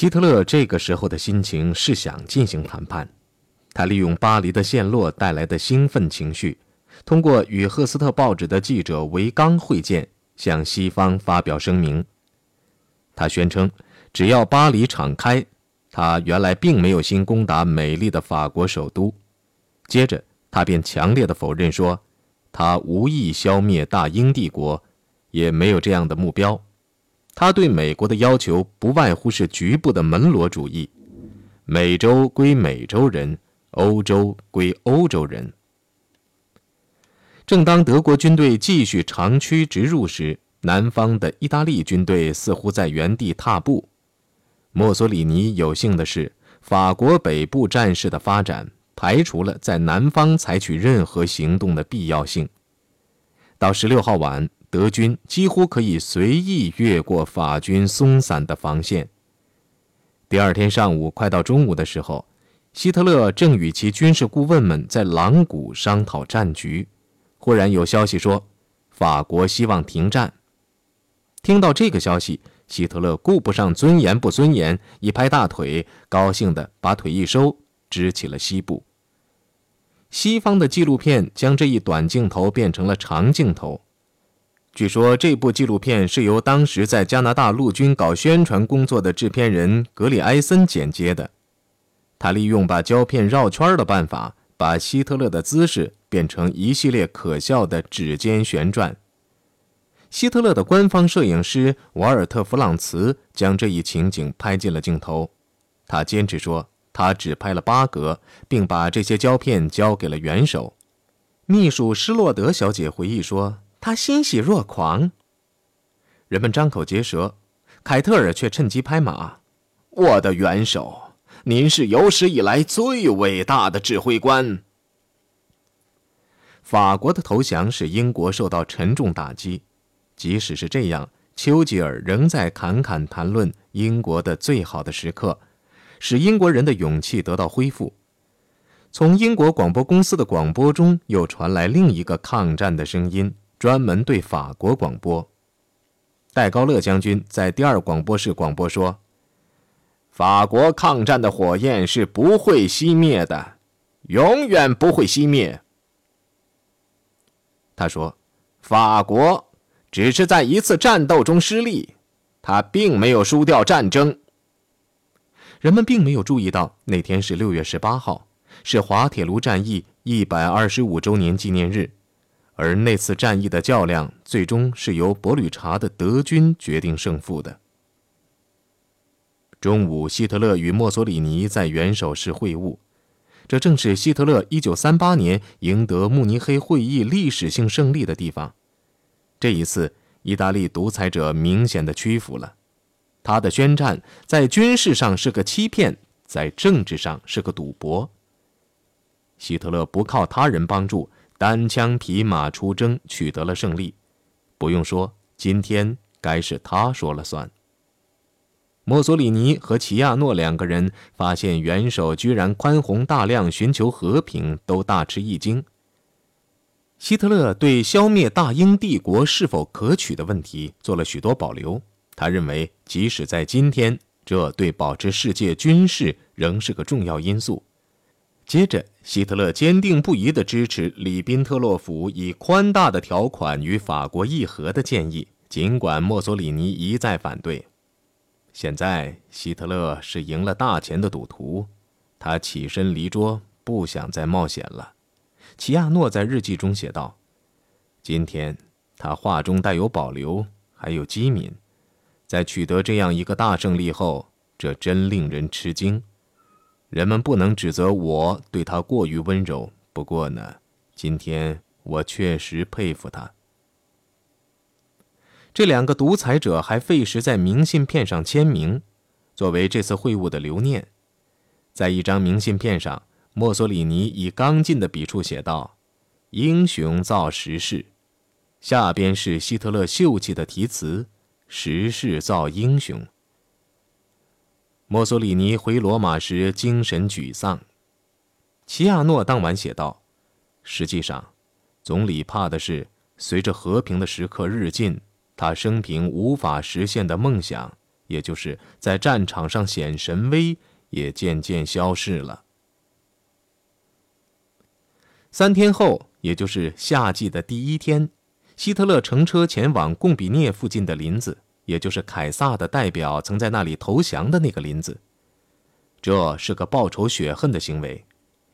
希特勒这个时候的心情是想进行谈判，他利用巴黎的陷落带来的兴奋情绪，通过与赫斯特报纸的记者维刚会见，向西方发表声明。他宣称，只要巴黎敞开，他原来并没有心攻打美丽的法国首都。接着，他便强烈的否认说，他无意消灭大英帝国，也没有这样的目标。他对美国的要求不外乎是局部的门罗主义，美洲归美洲人，欧洲归欧洲人。正当德国军队继续长驱直入时，南方的意大利军队似乎在原地踏步。墨索里尼有幸的是，法国北部战事的发展排除了在南方采取任何行动的必要性。到十六号晚。德军几乎可以随意越过法军松散的防线。第二天上午快到中午的时候，希特勒正与其军事顾问们在朗谷商讨战局，忽然有消息说，法国希望停战。听到这个消息，希特勒顾不上尊严不尊严，一拍大腿，高兴地把腿一收，支起了西部。西方的纪录片将这一短镜头变成了长镜头。据说这部纪录片是由当时在加拿大陆军搞宣传工作的制片人格里埃森剪接的。他利用把胶片绕圈的办法，把希特勒的姿势变成一系列可笑的指尖旋转。希特勒的官方摄影师瓦尔特·弗朗茨将这一情景拍进了镜头。他坚持说，他只拍了八格，并把这些胶片交给了元首。秘书施洛德小姐回忆说。他欣喜若狂，人们张口结舌，凯特尔却趁机拍马：“我的元首，您是有史以来最伟大的指挥官。”法国的投降使英国受到沉重打击，即使是这样，丘吉尔仍在侃侃谈论英国的最好的时刻，使英国人的勇气得到恢复。从英国广播公司的广播中又传来另一个抗战的声音。专门对法国广播，戴高乐将军在第二广播室广播说：“法国抗战的火焰是不会熄灭的，永远不会熄灭。”他说：“法国只是在一次战斗中失利，他并没有输掉战争。”人们并没有注意到那天是六月十八号，是滑铁卢战役一百二十五周年纪念日。而那次战役的较量，最终是由伯吕查的德军决定胜负的。中午，希特勒与墨索里尼在元首室会晤，这正是希特勒1938年赢得慕尼黑会议历史性胜利的地方。这一次，意大利独裁者明显的屈服了，他的宣战在军事上是个欺骗，在政治上是个赌博。希特勒不靠他人帮助。单枪匹马出征，取得了胜利。不用说，今天该是他说了算。墨索里尼和齐亚诺两个人发现元首居然宽宏大量，寻求和平，都大吃一惊。希特勒对消灭大英帝国是否可取的问题做了许多保留。他认为，即使在今天，这对保持世界军事仍是个重要因素。接着，希特勒坚定不移地支持里宾特洛甫以宽大的条款与法国议和的建议，尽管墨索里尼一再反对。现在，希特勒是赢了大钱的赌徒，他起身离桌，不想再冒险了。齐亚诺在日记中写道：“今天，他话中带有保留，还有机敏，在取得这样一个大胜利后，这真令人吃惊。”人们不能指责我对他过于温柔。不过呢，今天我确实佩服他。这两个独裁者还费时在明信片上签名，作为这次会晤的留念。在一张明信片上，墨索里尼以刚劲的笔触写道：“英雄造时势。”下边是希特勒秀气的题词：“时势造英雄。”墨索里尼回罗马时精神沮丧，齐亚诺当晚写道：“实际上，总理怕的是，随着和平的时刻日近，他生平无法实现的梦想也就是在战场上显神威，也渐渐消逝了。三天后，也就是夏季的第一天，希特勒乘车前往贡比涅附近的林子，也就是凯撒的代表曾在那里投降的那个林子。这是个报仇雪恨的行为，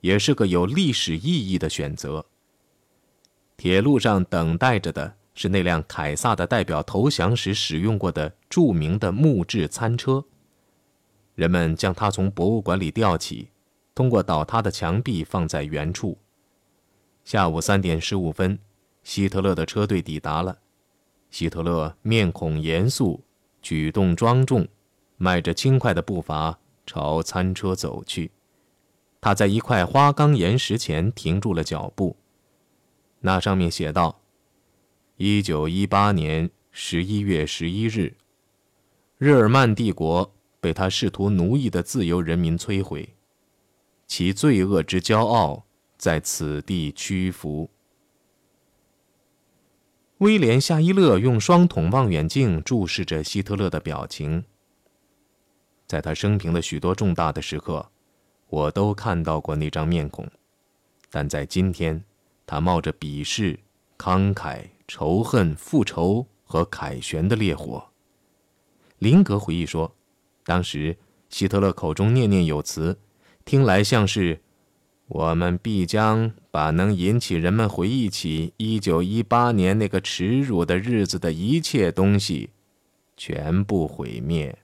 也是个有历史意义的选择。铁路上等待着的是那辆凯撒的代表投降时使用过的著名的木质餐车。人们将它从博物馆里吊起，通过倒塌的墙壁放在原处。下午三点十五分，希特勒的车队抵达了。希特勒面孔严肃，举动庄重，迈着轻快的步伐。朝餐车走去，他在一块花岗岩石前停住了脚步。那上面写道：“一九一八年十一月十一日，日耳曼帝国被他试图奴役的自由人民摧毁，其罪恶之骄傲在此地屈服。”威廉·夏伊勒用双筒望远镜注视着希特勒的表情。在他生平的许多重大的时刻，我都看到过那张面孔，但在今天，他冒着鄙视、慷慨、仇恨、复仇和凯旋的烈火。林格回忆说，当时希特勒口中念念有词，听来像是：“我们必将把能引起人们回忆起1918年那个耻辱的日子的一切东西，全部毁灭。”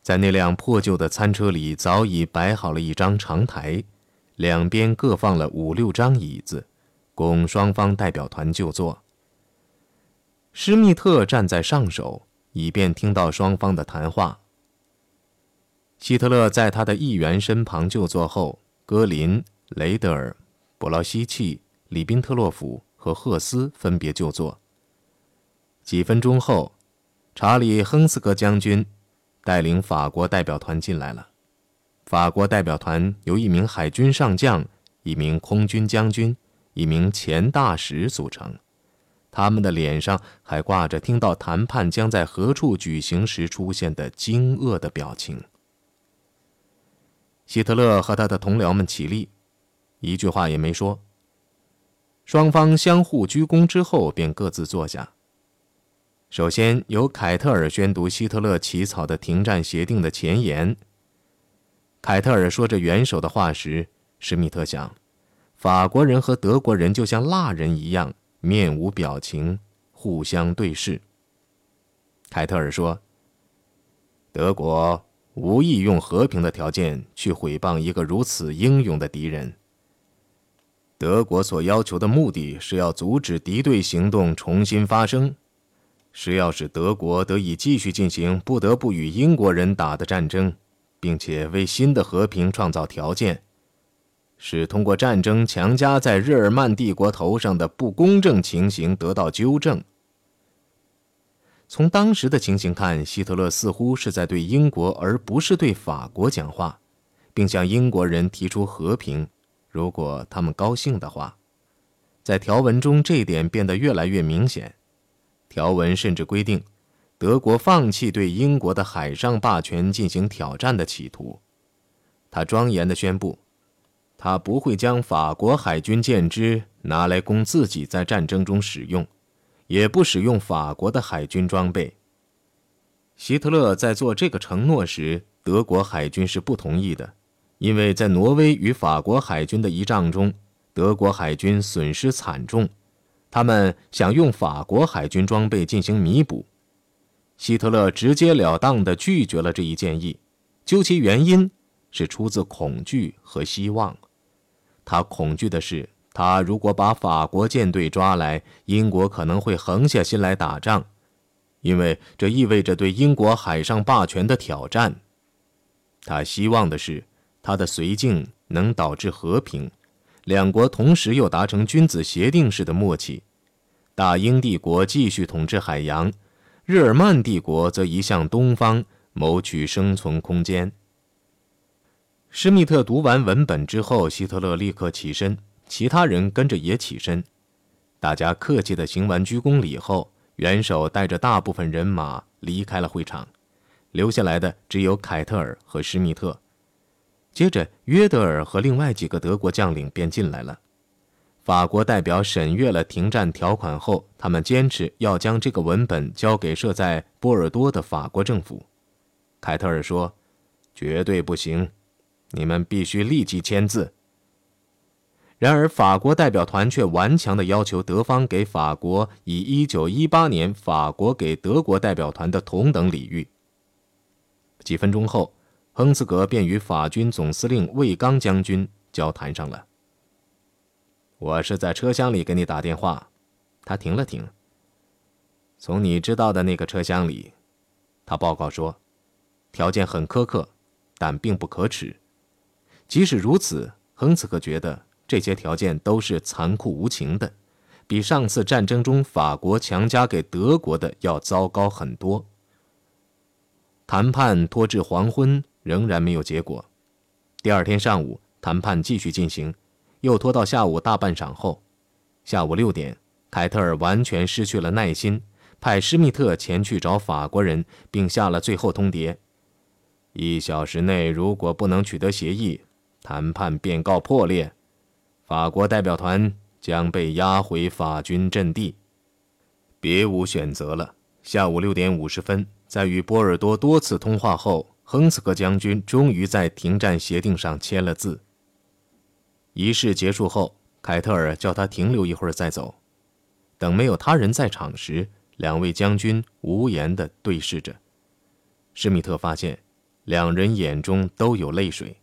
在那辆破旧的餐车里，早已摆好了一张长台，两边各放了五六张椅子，供双方代表团就坐。施密特站在上首，以便听到双方的谈话。希特勒在他的议员身旁就坐后，戈林、雷德尔、布劳希奇、里宾特洛甫和赫斯分别就坐。几分钟后，查理·亨斯格将军。带领法国代表团进来了。法国代表团由一名海军上将、一名空军将军、一名前大使组成，他们的脸上还挂着听到谈判将在何处举行时出现的惊愕的表情。希特勒和他的同僚们起立，一句话也没说。双方相互鞠躬之后，便各自坐下。首先由凯特尔宣读希特勒起草的停战协定的前言。凯特尔说着元首的话时，施密特想，法国人和德国人就像蜡人一样，面无表情，互相对视。凯特尔说：“德国无意用和平的条件去毁谤一个如此英勇的敌人。德国所要求的目的是要阻止敌对行动重新发生。”是要使德国得以继续进行不得不与英国人打的战争，并且为新的和平创造条件，使通过战争强加在日耳曼帝国头上的不公正情形得到纠正。从当时的情形看，希特勒似乎是在对英国而不是对法国讲话，并向英国人提出和平，如果他们高兴的话。在条文中，这一点变得越来越明显。条文甚至规定，德国放弃对英国的海上霸权进行挑战的企图。他庄严地宣布，他不会将法国海军舰只拿来供自己在战争中使用，也不使用法国的海军装备。希特勒在做这个承诺时，德国海军是不同意的，因为在挪威与法国海军的一仗中，德国海军损失惨重。他们想用法国海军装备进行弥补，希特勒直截了当地拒绝了这一建议。究其原因，是出自恐惧和希望。他恐惧的是，他如果把法国舰队抓来，英国可能会横下心来打仗，因为这意味着对英国海上霸权的挑战。他希望的是，他的绥靖能导致和平。两国同时又达成君子协定式的默契，大英帝国继续统治海洋，日耳曼帝国则移向东方，谋取生存空间。施密特读完文本之后，希特勒立刻起身，其他人跟着也起身。大家客气地行完鞠躬礼后，元首带着大部分人马离开了会场，留下来的只有凯特尔和施密特。接着，约德尔和另外几个德国将领便进来了。法国代表审阅了停战条款后，他们坚持要将这个文本交给设在波尔多的法国政府。凯特尔说：“绝对不行，你们必须立即签字。”然而，法国代表团却顽强地要求德方给法国以1918年法国给德国代表团的同等礼遇。几分钟后，亨斯格便与法军总司令魏刚将军交谈上了。我是在车厢里给你打电话。他停了停。从你知道的那个车厢里，他报告说，条件很苛刻，但并不可耻。即使如此，亨茨克觉得这些条件都是残酷无情的，比上次战争中法国强加给德国的要糟糕很多。谈判拖至黄昏，仍然没有结果。第二天上午，谈判继续进行。又拖到下午大半晌后，下午六点，凯特尔完全失去了耐心，派施密特前去找法国人，并下了最后通牒：一小时内如果不能取得协议，谈判便告破裂，法国代表团将被押回法军阵地。别无选择了。下午六点五十分，在与波尔多多次通话后，亨斯克将军终于在停战协定上签了字。仪式结束后，凯特尔叫他停留一会儿再走。等没有他人在场时，两位将军无言地对视着。施密特发现，两人眼中都有泪水。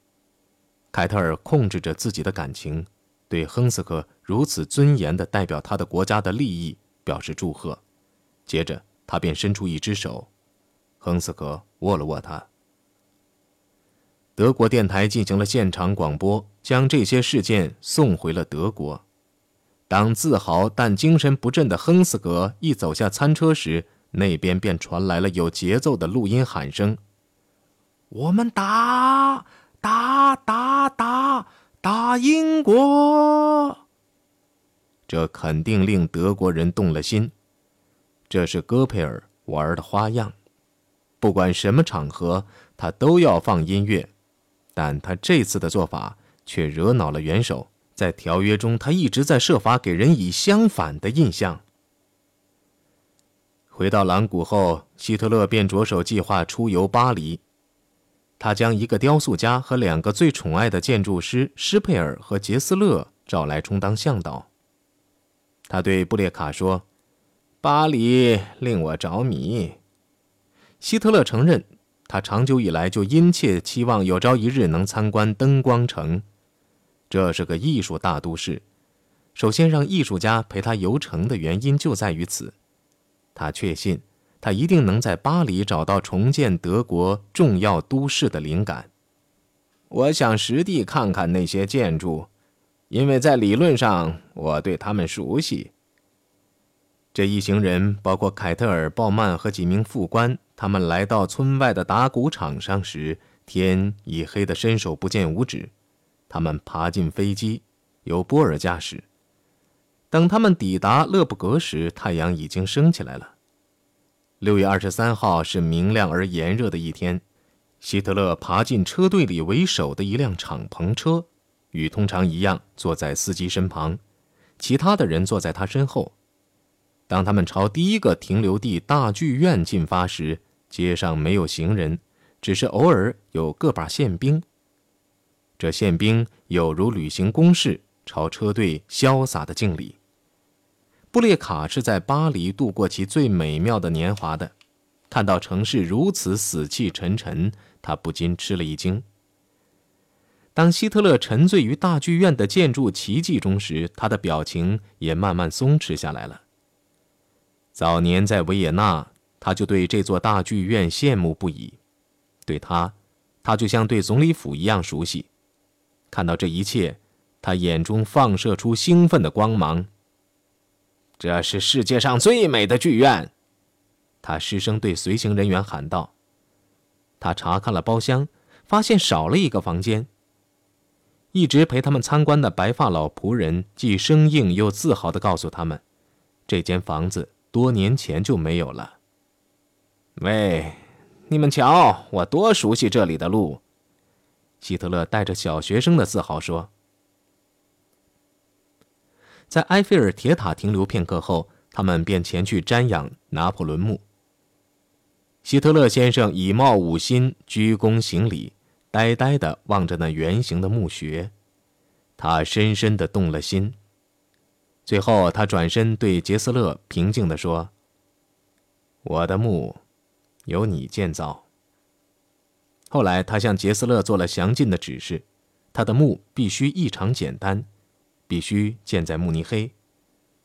凯特尔控制着自己的感情，对亨斯克如此尊严地代表他的国家的利益表示祝贺。接着，他便伸出一只手，亨斯克握了握他。德国电台进行了现场广播，将这些事件送回了德国。当自豪但精神不振的亨斯格一走下餐车时，那边便传来了有节奏的录音喊声：“我们打打打打打英国！”这肯定令德国人动了心。这是戈培尔玩的花样，不管什么场合，他都要放音乐。但他这次的做法却惹恼了元首，在条约中，他一直在设法给人以相反的印象。回到朗古后，希特勒便着手计划出游巴黎。他将一个雕塑家和两个最宠爱的建筑师施佩尔和杰斯勒找来充当向导。他对布列卡说：“巴黎令我着迷。”希特勒承认。他长久以来就殷切期望有朝一日能参观灯光城，这是个艺术大都市。首先让艺术家陪他游城的原因就在于此。他确信，他一定能在巴黎找到重建德国重要都市的灵感。我想实地看看那些建筑，因为在理论上我对他们熟悉。这一行人包括凯特尔、鲍曼和几名副官。他们来到村外的打谷场上时，天已黑得伸手不见五指。他们爬进飞机，由波尔驾驶。等他们抵达勒布格时，太阳已经升起来了。六月二十三号是明亮而炎热的一天。希特勒爬进车队里为首的一辆敞篷车，与通常一样坐在司机身旁，其他的人坐在他身后。当他们朝第一个停留地大剧院进发时，街上没有行人，只是偶尔有个把宪兵。这宪兵有如履行公事，朝车队潇洒的敬礼。布列卡是在巴黎度过其最美妙的年华的，看到城市如此死气沉沉，他不禁吃了一惊。当希特勒沉醉于大剧院的建筑奇迹中时，他的表情也慢慢松弛下来了。早年在维也纳。他就对这座大剧院羡慕不已，对他，他就像对总理府一样熟悉。看到这一切，他眼中放射出兴奋的光芒。这是世界上最美的剧院，他失声对随行人员喊道。他查看了包厢，发现少了一个房间。一直陪他们参观的白发老仆人既生硬又自豪地告诉他们，这间房子。多年前就没有了。喂，你们瞧，我多熟悉这里的路！希特勒带着小学生的自豪说。在埃菲尔铁塔停留片刻后，他们便前去瞻仰拿破仑墓。希特勒先生以貌五心，鞠躬行礼，呆呆地望着那圆形的墓穴，他深深地动了心。最后，他转身对杰斯勒平静地说：“我的墓，由你建造。”后来，他向杰斯勒做了详尽的指示，他的墓必须异常简单，必须建在慕尼黑。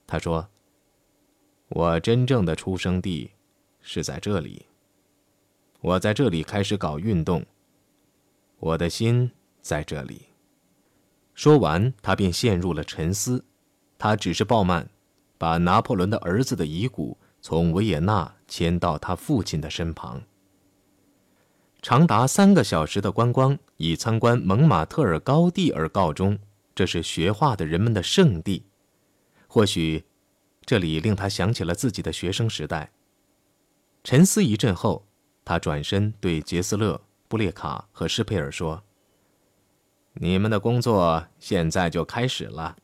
他说：“我真正的出生地是在这里。我在这里开始搞运动。我的心在这里。”说完，他便陷入了沉思。他只是鲍曼，把拿破仑的儿子的遗骨从维也纳迁到他父亲的身旁。长达三个小时的观光以参观蒙马特尔高地而告终。这是学画的人们的圣地，或许这里令他想起了自己的学生时代。沉思一阵后，他转身对杰斯勒、布列卡和施佩尔说：“你们的工作现在就开始了，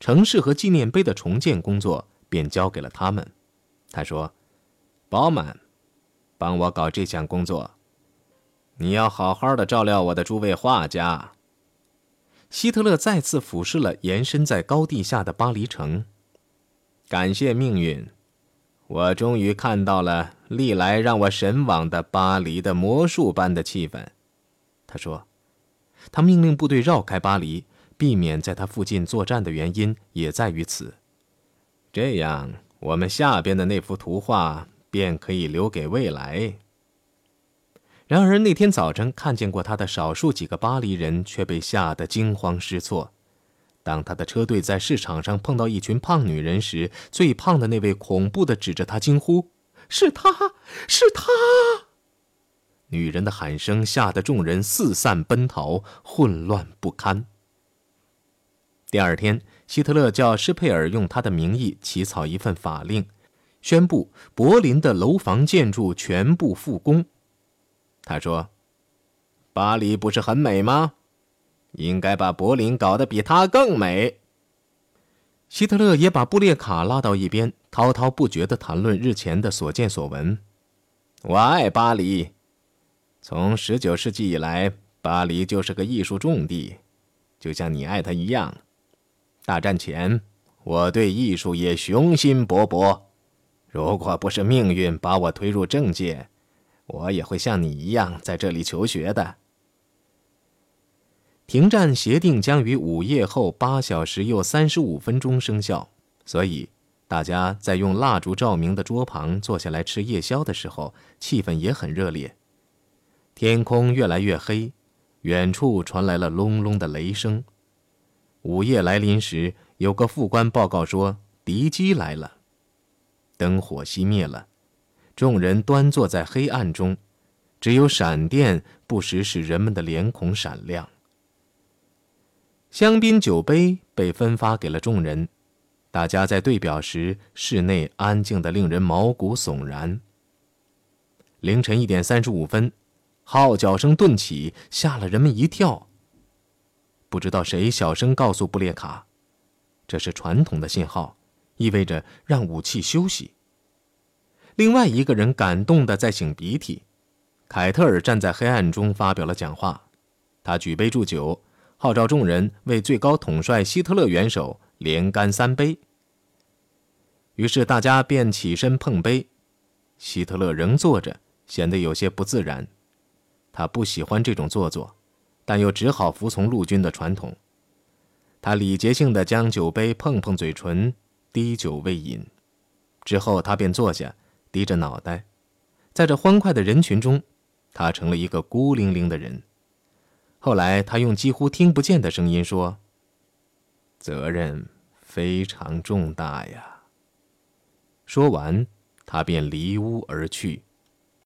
城市和纪念碑的重建工作便交给了他们。”他说：“宝满，帮我搞这项工作。”你要好好的照料我的诸位画家。希特勒再次俯视了延伸在高地下的巴黎城，感谢命运，我终于看到了历来让我神往的巴黎的魔术般的气氛。他说，他命令部队绕开巴黎，避免在他附近作战的原因也在于此。这样，我们下边的那幅图画便可以留给未来。然而那天早晨看见过他的少数几个巴黎人却被吓得惊慌失措。当他的车队在市场上碰到一群胖女人时，最胖的那位恐怖地指着他惊呼：“是他，是他！”女人的喊声吓得众人四散奔逃，混乱不堪。第二天，希特勒叫施佩尔用他的名义起草一份法令，宣布柏林的楼房建筑全部复工。他说：“巴黎不是很美吗？应该把柏林搞得比它更美。”希特勒也把布列卡拉到一边，滔滔不绝地谈论日前的所见所闻。我爱巴黎，从十九世纪以来，巴黎就是个艺术重地，就像你爱它一样。大战前，我对艺术也雄心勃勃。如果不是命运把我推入政界，我也会像你一样在这里求学的。停战协定将于午夜后八小时又三十五分钟生效，所以大家在用蜡烛照明的桌旁坐下来吃夜宵的时候，气氛也很热烈。天空越来越黑，远处传来了隆隆的雷声。午夜来临时，有个副官报告说敌机来了，灯火熄灭了。众人端坐在黑暗中，只有闪电不时使人们的脸孔闪亮。香槟酒杯被分发给了众人，大家在对表时，室内安静的令人毛骨悚然。凌晨一点三十五分，号角声顿起，吓了人们一跳。不知道谁小声告诉布列卡：“这是传统的信号，意味着让武器休息。”另外一个人感动的在擤鼻涕，凯特尔站在黑暗中发表了讲话，他举杯祝酒，号召众人为最高统帅希特勒元首连干三杯。于是大家便起身碰杯，希特勒仍坐着，显得有些不自然。他不喜欢这种做作，但又只好服从陆军的传统。他礼节性的将酒杯碰碰嘴唇，滴酒未饮，之后他便坐下。低着脑袋，在这欢快的人群中，他成了一个孤零零的人。后来，他用几乎听不见的声音说：“责任非常重大呀。”说完，他便离屋而去。